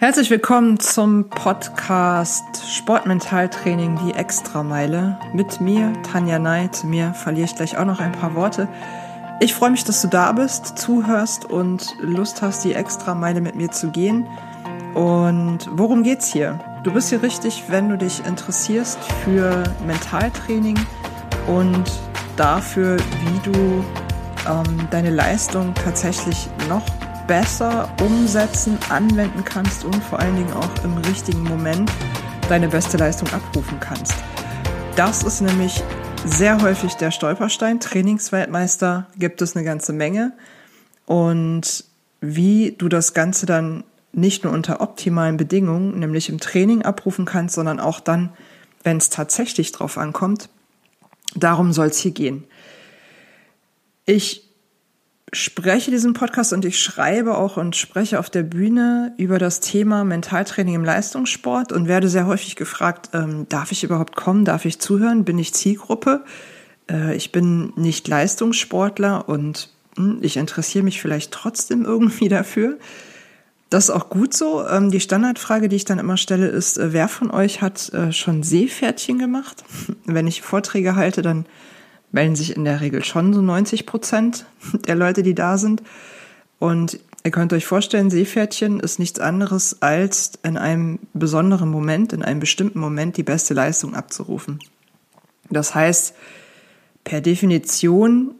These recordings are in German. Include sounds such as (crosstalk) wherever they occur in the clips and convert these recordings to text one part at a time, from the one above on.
Herzlich willkommen zum Podcast Sportmentaltraining die Extrameile mit mir, Tanja Ney. Zu mir verliere ich gleich auch noch ein paar Worte. Ich freue mich, dass du da bist, zuhörst und Lust hast, die Extrameile mit mir zu gehen. Und worum geht's hier? Du bist hier richtig, wenn du dich interessierst für Mentaltraining und dafür, wie du ähm, deine Leistung tatsächlich noch besser umsetzen, anwenden kannst und vor allen Dingen auch im richtigen Moment deine beste Leistung abrufen kannst. Das ist nämlich sehr häufig der Stolperstein. Trainingsweltmeister gibt es eine ganze Menge. Und wie du das Ganze dann nicht nur unter optimalen Bedingungen, nämlich im Training abrufen kannst, sondern auch dann, wenn es tatsächlich drauf ankommt, darum soll es hier gehen. Ich spreche diesen Podcast und ich schreibe auch und spreche auf der Bühne über das Thema Mentaltraining im Leistungssport und werde sehr häufig gefragt, ähm, darf ich überhaupt kommen, darf ich zuhören, bin ich Zielgruppe? Äh, ich bin nicht Leistungssportler und mh, hm, ich interessiere mich vielleicht trotzdem (laughs) irgendwie dafür. Das ist auch gut so. Ähm, die Standardfrage, die ich dann immer stelle, ist, äh, wer von euch hat äh, schon Seepferdchen gemacht? (laughs) Wenn ich Vorträge halte, dann melden sich in der Regel schon so 90 Prozent (laughs) der Leute, die da sind. Und ihr könnt euch vorstellen, Seepferdchen ist nichts anderes als in einem besonderen Moment, in einem bestimmten Moment die beste Leistung abzurufen. Das heißt, per Definition,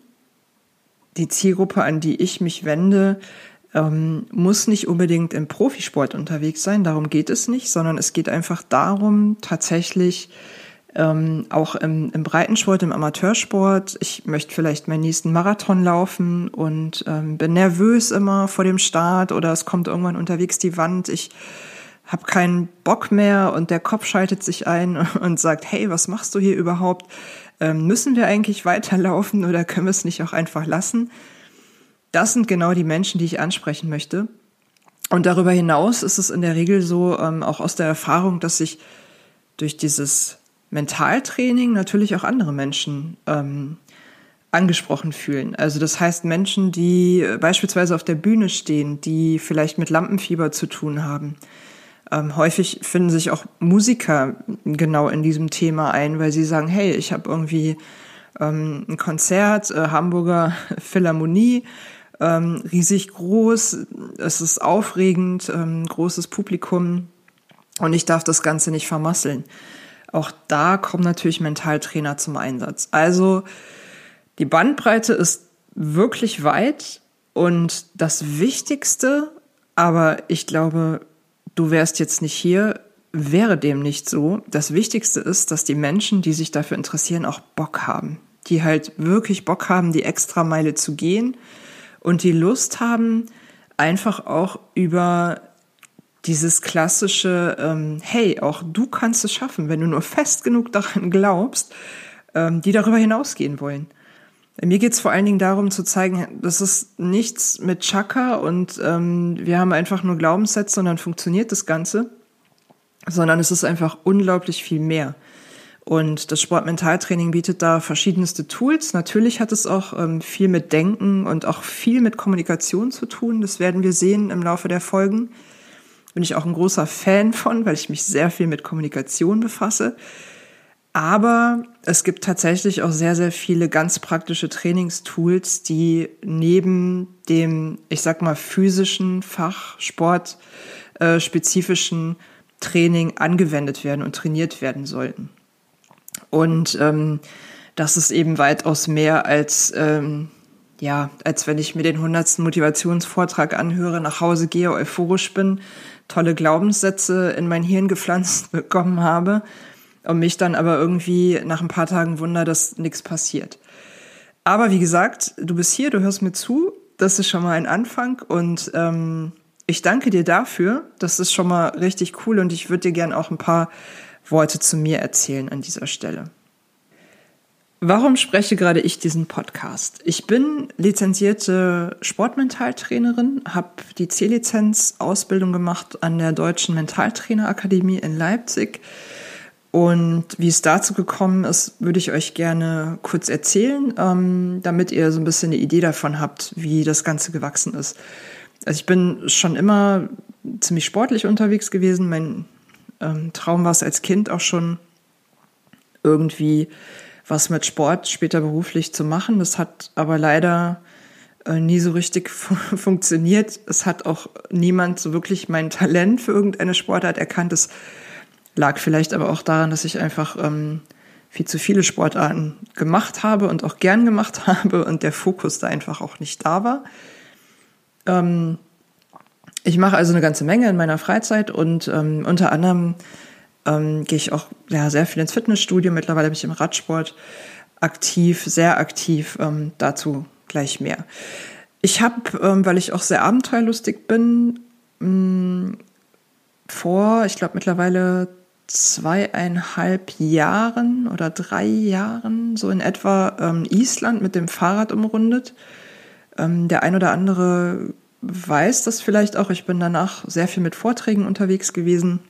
die Zielgruppe, an die ich mich wende, ähm, muss nicht unbedingt im Profisport unterwegs sein, darum geht es nicht, sondern es geht einfach darum, tatsächlich ähm, auch im, im Breitensport, im Amateursport. Ich möchte vielleicht meinen nächsten Marathon laufen und ähm, bin nervös immer vor dem Start oder es kommt irgendwann unterwegs die Wand. Ich habe keinen Bock mehr und der Kopf schaltet sich ein (laughs) und sagt, hey, was machst du hier überhaupt? Ähm, müssen wir eigentlich weiterlaufen oder können wir es nicht auch einfach lassen? Das sind genau die Menschen, die ich ansprechen möchte. Und darüber hinaus ist es in der Regel so, ähm, auch aus der Erfahrung, dass sich durch dieses Mentaltraining natürlich auch andere Menschen ähm, angesprochen fühlen. Also das heißt Menschen, die beispielsweise auf der Bühne stehen, die vielleicht mit Lampenfieber zu tun haben. Ähm, häufig finden sich auch Musiker genau in diesem Thema ein, weil sie sagen, hey, ich habe irgendwie ähm, ein Konzert, äh, Hamburger (laughs) Philharmonie, ähm, riesig groß, es ist aufregend, ähm, großes Publikum und ich darf das Ganze nicht vermasseln. Auch da kommen natürlich Mentaltrainer zum Einsatz. Also die Bandbreite ist wirklich weit und das Wichtigste, aber ich glaube, du wärst jetzt nicht hier, wäre dem nicht so. Das Wichtigste ist, dass die Menschen, die sich dafür interessieren, auch Bock haben. Die halt wirklich Bock haben, die extra Meile zu gehen und die Lust haben, einfach auch über dieses klassische, ähm, hey, auch du kannst es schaffen, wenn du nur fest genug daran glaubst, ähm, die darüber hinausgehen wollen. Mir geht's vor allen Dingen darum zu zeigen, das ist nichts mit Chaka und ähm, wir haben einfach nur Glaubenssätze und dann funktioniert das Ganze, sondern es ist einfach unglaublich viel mehr. Und das Sportmentaltraining bietet da verschiedenste Tools. Natürlich hat es auch ähm, viel mit Denken und auch viel mit Kommunikation zu tun. Das werden wir sehen im Laufe der Folgen bin ich auch ein großer Fan von, weil ich mich sehr viel mit Kommunikation befasse. Aber es gibt tatsächlich auch sehr, sehr viele ganz praktische Trainingstools, die neben dem, ich sag mal, physischen, fachsportspezifischen äh, Training angewendet werden und trainiert werden sollten. Und ähm, das ist eben weitaus mehr als, ähm, ja, als wenn ich mir den hundertsten Motivationsvortrag anhöre, nach Hause gehe, euphorisch bin, tolle Glaubenssätze in mein Hirn gepflanzt (laughs) bekommen habe und mich dann aber irgendwie nach ein paar Tagen wunder, dass nichts passiert. Aber wie gesagt, du bist hier, du hörst mir zu, das ist schon mal ein Anfang und ähm, ich danke dir dafür. Das ist schon mal richtig cool und ich würde dir gern auch ein paar Worte zu mir erzählen an dieser Stelle. Warum spreche gerade ich diesen Podcast? Ich bin lizenzierte Sportmentaltrainerin, habe die C-Lizenz-Ausbildung gemacht an der Deutschen Mentaltrainerakademie in Leipzig. Und wie es dazu gekommen ist, würde ich euch gerne kurz erzählen, ähm, damit ihr so ein bisschen eine Idee davon habt, wie das Ganze gewachsen ist. Also ich bin schon immer ziemlich sportlich unterwegs gewesen. Mein ähm, Traum war es als Kind auch schon irgendwie was mit Sport später beruflich zu machen. Das hat aber leider äh, nie so richtig (laughs) funktioniert. Es hat auch niemand so wirklich mein Talent für irgendeine Sportart erkannt. Es lag vielleicht aber auch daran, dass ich einfach ähm, viel zu viele Sportarten gemacht habe und auch gern gemacht (laughs) habe und der Fokus da einfach auch nicht da war. Ähm, ich mache also eine ganze Menge in meiner Freizeit und ähm, unter anderem ähm, gehe ich auch ja, sehr viel ins Fitnessstudio. Mittlerweile bin ich im Radsport aktiv, sehr aktiv. Ähm, dazu gleich mehr. Ich habe, ähm, weil ich auch sehr abenteuerlustig bin, mh, mm, vor, ich glaube mittlerweile zweieinhalb Jahren oder drei Jahren so in etwa ähm, Island mit dem Fahrrad umrundet. Ähm, der ein oder andere weiß das vielleicht auch. Ich bin danach sehr viel mit Vorträgen unterwegs gewesen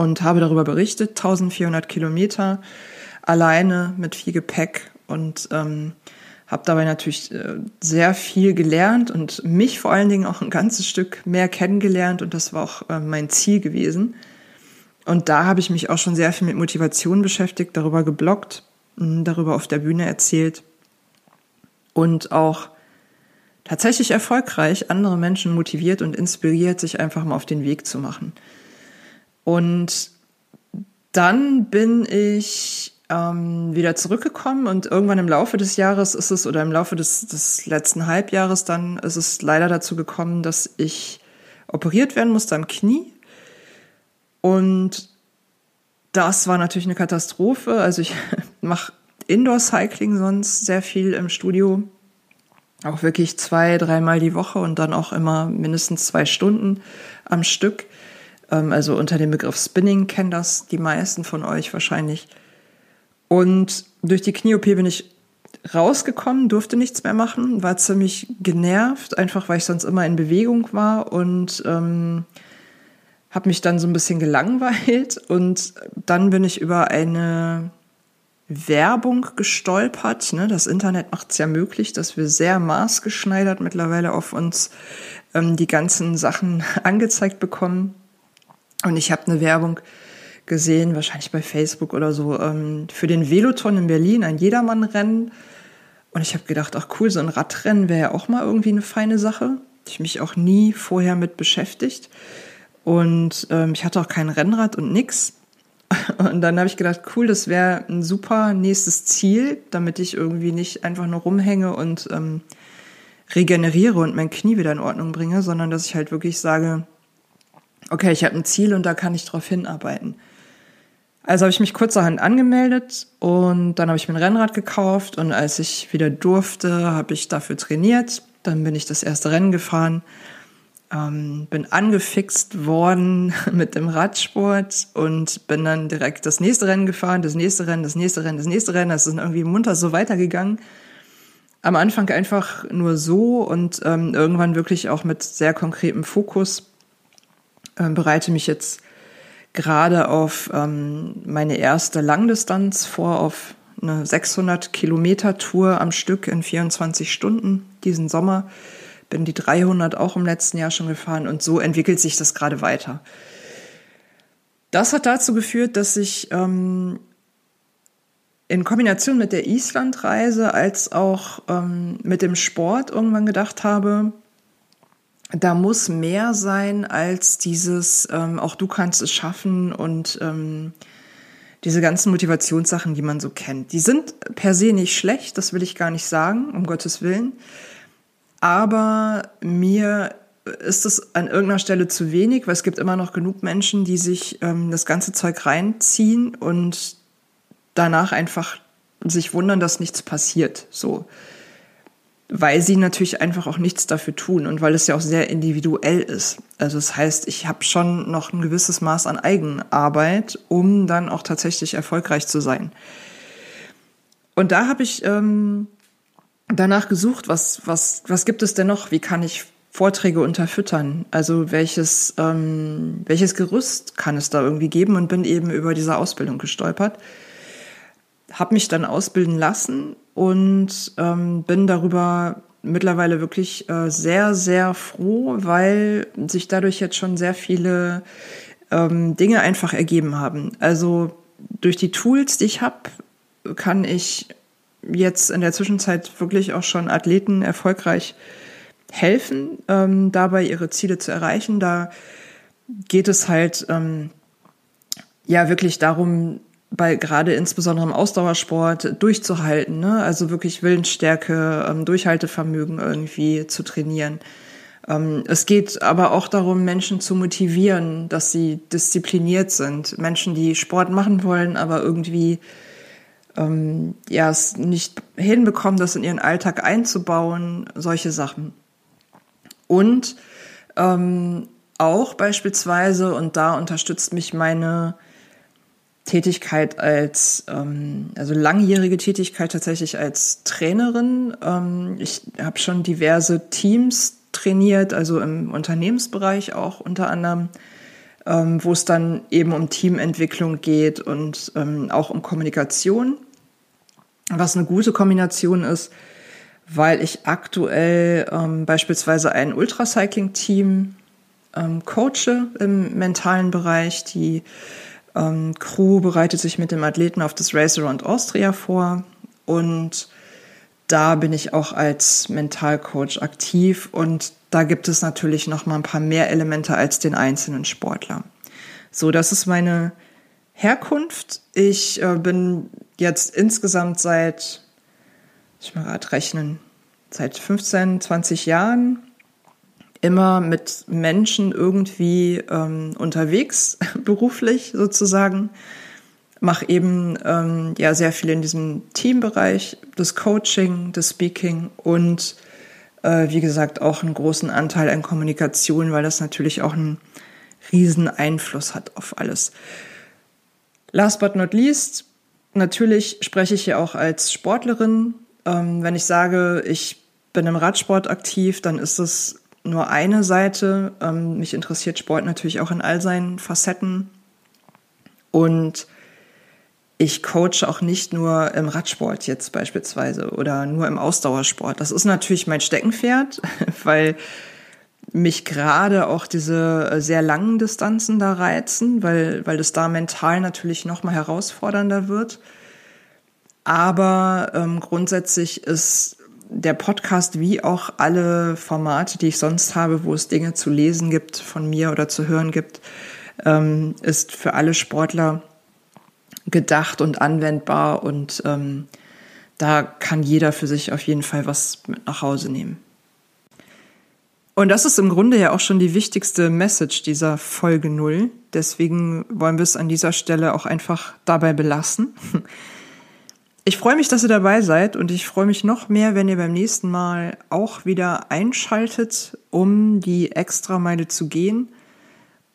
und habe darüber berichtet. 1400 Kilometer alleine mit viel Gepäck und ähm, habe dabei natürlich äh, sehr viel gelernt und mich vor allen Dingen auch ein ganzes Stück mehr kennengelernt und das war auch äh, mein Ziel gewesen. Und da habe ich mich auch schon sehr viel mit Motivation beschäftigt, darüber geblockt, darüber auf der Bühne erzählt und auch tatsächlich erfolgreich andere Menschen motiviert und inspiriert, sich einfach mal auf den Weg zu machen. Und dann bin ich ähm, wieder zurückgekommen und irgendwann im Laufe des Jahres ist es, oder im Laufe des, des letzten Halbjahres dann ist es leider dazu gekommen, dass ich operiert werden musste am Knie. Und das war natürlich eine Katastrophe. Also ich (laughs) mache Indoor-Cycling sonst sehr viel im Studio. Auch wirklich zwei, dreimal die Woche und dann auch immer mindestens zwei Stunden am Stück. Ähm, also unter dem Begriff Spinning kennen das die meisten von euch wahrscheinlich. Und durch die Knie-OP bin ich rausgekommen, durfte nichts mehr machen, war ziemlich genervt, einfach weil ich sonst immer in Bewegung war und ähm, habe mich dann so ein bisschen gelangweilt. Und dann bin ich über eine Werbung gestolpert. Ne? Das Internet macht es ja möglich, dass wir sehr maßgeschneidert mittlerweile auf uns ähm, die ganzen Sachen (laughs) angezeigt bekommen. Und ich habe eine Werbung gesehen, wahrscheinlich bei Facebook oder so, ähm, für den Veloton in Berlin, ein Jedermannrennen. Und ich habe gedacht, ach cool, so ein Radrennen wäre ja auch mal irgendwie eine feine Sache. Ich mich auch nie vorher mit beschäftigt. Und ähm, ich hatte auch kein Rennrad und nix. (laughs) Und dann habe ich gedacht, cool, das wäre ein super nächstes Ziel, damit ich irgendwie nicht einfach nur rumhänge und ähm, regeneriere und mein Knie wieder in Ordnung bringe, sondern dass ich halt wirklich sage, okay, ich habe ein Ziel und da kann ich drauf hinarbeiten. Also habe ich mich kurzerhand angemeldet und dann habe ich mir ein Rennrad gekauft und als ich wieder durfte, habe ich dafür trainiert. Dann bin ich das erste Rennen gefahren, ähm, bin angefixt worden (laughs) mit dem Radsport und bin dann direkt das nächste Rennen gefahren, das nächste Rennen, das nächste Rennen, das nächste Rennen. Das ist irgendwie munter so weitergegangen. Am Anfang einfach nur so und ähm, irgendwann wirklich auch mit sehr konkretem Fokus äh, bereite mich jetzt gerade auf ähm, meine erste Langdistanz vor, auf eine 600 Kilometer Tour am Stück in 24 Stunden diesen Sommer. Bin die 300 auch im letzten Jahr schon gefahren und so entwickelt sich das gerade weiter. Das hat dazu geführt, dass ich ähm, in Kombination mit der Islandreise als auch ähm, mit dem Sport irgendwann gedacht habe, da muss mehr sein als dieses, ähm, auch du kannst es schaffen und ähm, diese ganzen Motivationssachen, die man so kennt. Die sind per se nicht schlecht, das will ich gar nicht sagen, um Gottes Willen. Aber mir ist es an irgendeiner Stelle zu wenig, weil es gibt immer noch genug Menschen, die sich ähm, das ganze Zeug reinziehen und danach einfach sich wundern, dass nichts passiert. So weil sie natürlich einfach auch nichts dafür tun und weil es ja auch sehr individuell ist. Also das heißt, ich habe schon noch ein gewisses Maß an Eigenarbeit, um dann auch tatsächlich erfolgreich zu sein. Und da habe ich ähm, danach gesucht, was, was, was gibt es denn noch? Wie kann ich Vorträge unterfüttern? Also welches, ähm, welches Gerüst kann es da irgendwie geben? Und bin eben über diese Ausbildung gestolpert. Habe mich dann ausbilden lassen und ähm, bin darüber mittlerweile wirklich äh, sehr, sehr froh, weil sich dadurch jetzt schon sehr viele ähm, Dinge einfach ergeben haben. Also durch die Tools, die ich habe, kann ich jetzt in der Zwischenzeit wirklich auch schon Athleten erfolgreich helfen, ähm, dabei ihre Ziele zu erreichen. Da geht es halt ähm, ja wirklich darum, bei gerade insbesondere im Ausdauersport durchzuhalten, ne? also wirklich Willensstärke, ähm, Durchhaltevermögen irgendwie zu trainieren. Ähm, es geht aber auch darum, Menschen zu motivieren, dass sie diszipliniert sind. Menschen, die Sport machen wollen, aber irgendwie ähm, ja es nicht hinbekommen, das in ihren Alltag einzubauen, solche Sachen. Und ähm, auch beispielsweise, und da unterstützt mich meine Tätigkeit als, ähm, also langjährige Tätigkeit tatsächlich als Trainerin. Ähm, ich habe schon diverse Teams trainiert, also im Unternehmensbereich auch unter anderem, ähm, wo es dann eben um Teamentwicklung geht und ähm, auch um Kommunikation, was eine gute Kombination ist, weil ich aktuell ähm, beispielsweise ein Ultracycling-Team ähm, coache im mentalen Bereich. Die ähm, Crew bereitet sich mit dem Athleten auf das Race Around Austria vor und da bin ich auch als Mentalcoach aktiv und da gibt es natürlich noch mal ein paar mehr Elemente als den einzelnen Sportler. So, das ist meine Herkunft. Ich äh, bin jetzt insgesamt seit, ich mal gerade rechnen, seit 15, 20 Jahren immer mit Menschen irgendwie ähm, unterwegs, (laughs) beruflich sozusagen. Mache eben ähm, ja sehr viel in diesem Teambereich, das Coaching, das Speaking und äh, wie gesagt auch einen großen Anteil an Kommunikation, weil das natürlich auch einen riesen Einfluss hat auf alles. Last but not least, natürlich spreche ich hier auch als Sportlerin. Ähm, wenn ich sage, ich bin im Radsport aktiv, dann ist es nur eine Seite. Ähm, mich interessiert Sport natürlich auch in all seinen Facetten. Und ich coache auch nicht nur im Radsport jetzt beispielsweise oder nur im Ausdauersport. Das ist natürlich mein Steckenpferd, (laughs) weil mich gerade auch diese sehr langen Distanzen da reizen, weil, weil das da mental natürlich noch mal herausfordernder wird. Aber ähm, grundsätzlich ist der Podcast wie auch alle Formate, die ich sonst habe, wo es Dinge zu lesen gibt von mir oder zu hören gibt, ähm, ist für alle Sportler gedacht und anwendbar und ähm, da kann jeder für sich auf jeden Fall was mit nach Hause nehmen. Und das ist im Grunde ja auch schon die wichtigste Message dieser Folge null. Deswegen wollen wir es an dieser Stelle auch einfach dabei belassen. Ich freue mich, dass ihr dabei seid und ich freue mich noch mehr, wenn ihr beim nächsten Mal auch wieder einschaltet, um die Extrameile zu gehen.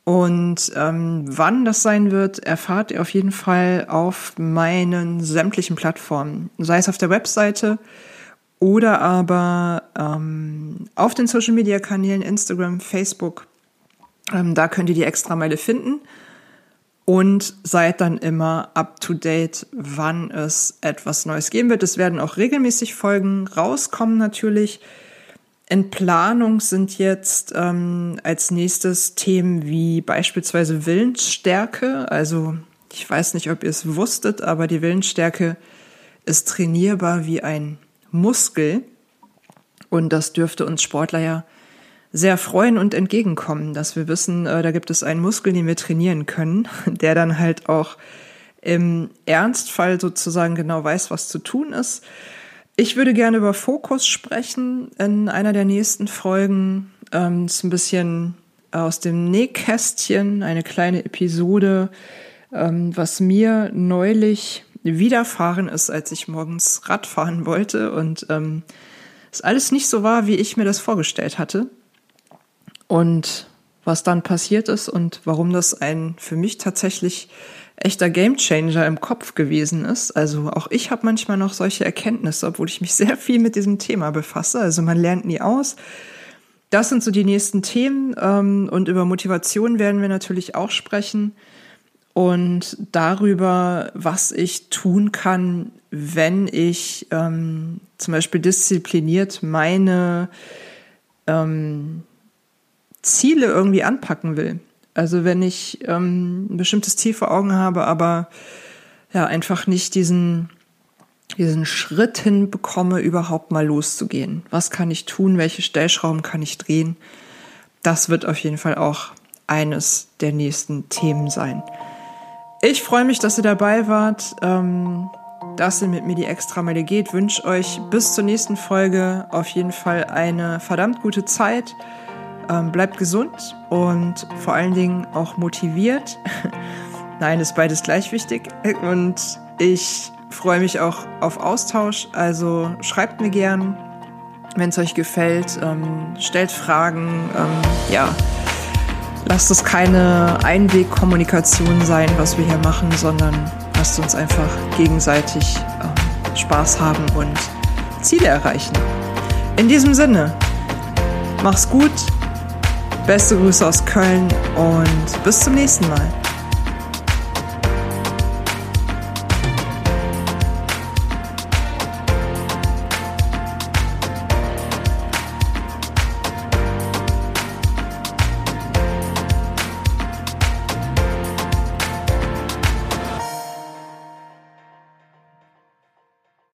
Und ähm, wann das sein wird, erfahrt ihr auf jeden Fall auf meinen sämtlichen Plattformen, sei es auf der Webseite oder aber ähm, auf den Social-Media-Kanälen Instagram, Facebook. Ähm, da könnt ihr die Extrameile finden und seid dann immer up to date, wann es etwas Neues geben wird. Es werden auch regelmäßig Folgen rauskommen natürlich. In Planung sind jetzt ähm, als nächstes Themen wie beispielsweise Willensstärke. Also ich weiß nicht, ob ihr es wusstet, aber die Willensstärke ist trainierbar wie ein Muskel. Und das dürfte uns Sportler ja sehr freuen und entgegenkommen, dass wir wissen, äh, da gibt es einen Muskel, den wir trainieren können, (laughs) der dann halt auch im Ernstfall sozusagen genau weiß, was zu tun ist. Ich würde gerne über Fokus sprechen in einer der nächsten Folgen. Ähm, ist ein bisschen aus dem Nähkästchen, eine kleine Episode, ähm, was mir neulich widerfahren ist, als ich morgens Rad fahren wollte und ähm, es alles nicht so war, wie ich mir das vorgestellt hatte. Und was dann passiert ist und warum das ein für mich tatsächlich echter Gamechanger im Kopf gewesen ist. Also auch ich habe manchmal noch solche Erkenntnisse, obwohl ich mich (laughs) sehr viel mit diesem Thema befasse. Also man lernt nie aus. Das sind so die nächsten Themen ähm, und über Motivation werden wir natürlich auch sprechen. und darüber, was ich tun kann, wenn ich ähm, zum Beispiel diszipliniert meine ähm, Ziele irgendwie anpacken will. Also wenn ich ähm, ein bestimmtes Ziel vor Augen habe, aber ja einfach nicht diesen diesen Schritt hinbekomme, überhaupt mal loszugehen. Was kann ich tun? Welche Stellschrauben kann ich drehen? Das wird auf jeden Fall auch eines der nächsten Themen sein. Ich freue mich, dass ihr dabei wart, ähm, dass ihr mit mir die Extrameile geht. Wünsche euch bis zur nächsten Folge auf jeden Fall eine verdammt gute Zeit. Ähm, bleibt gesund und vor allen Dingen auch motiviert. (laughs) Nein, ist beides gleich wichtig. Und ich freue mich auch auf Austausch. Also schreibt mir gern, wenn es euch gefällt. Ähm, stellt Fragen. Ähm, ja, lasst es keine Einwegkommunikation sein, was wir hier machen, sondern lasst uns einfach gegenseitig ähm, Spaß haben und Ziele erreichen. In diesem Sinne, mach's gut. Beste Grüße aus Köln und bis zum nächsten Mal.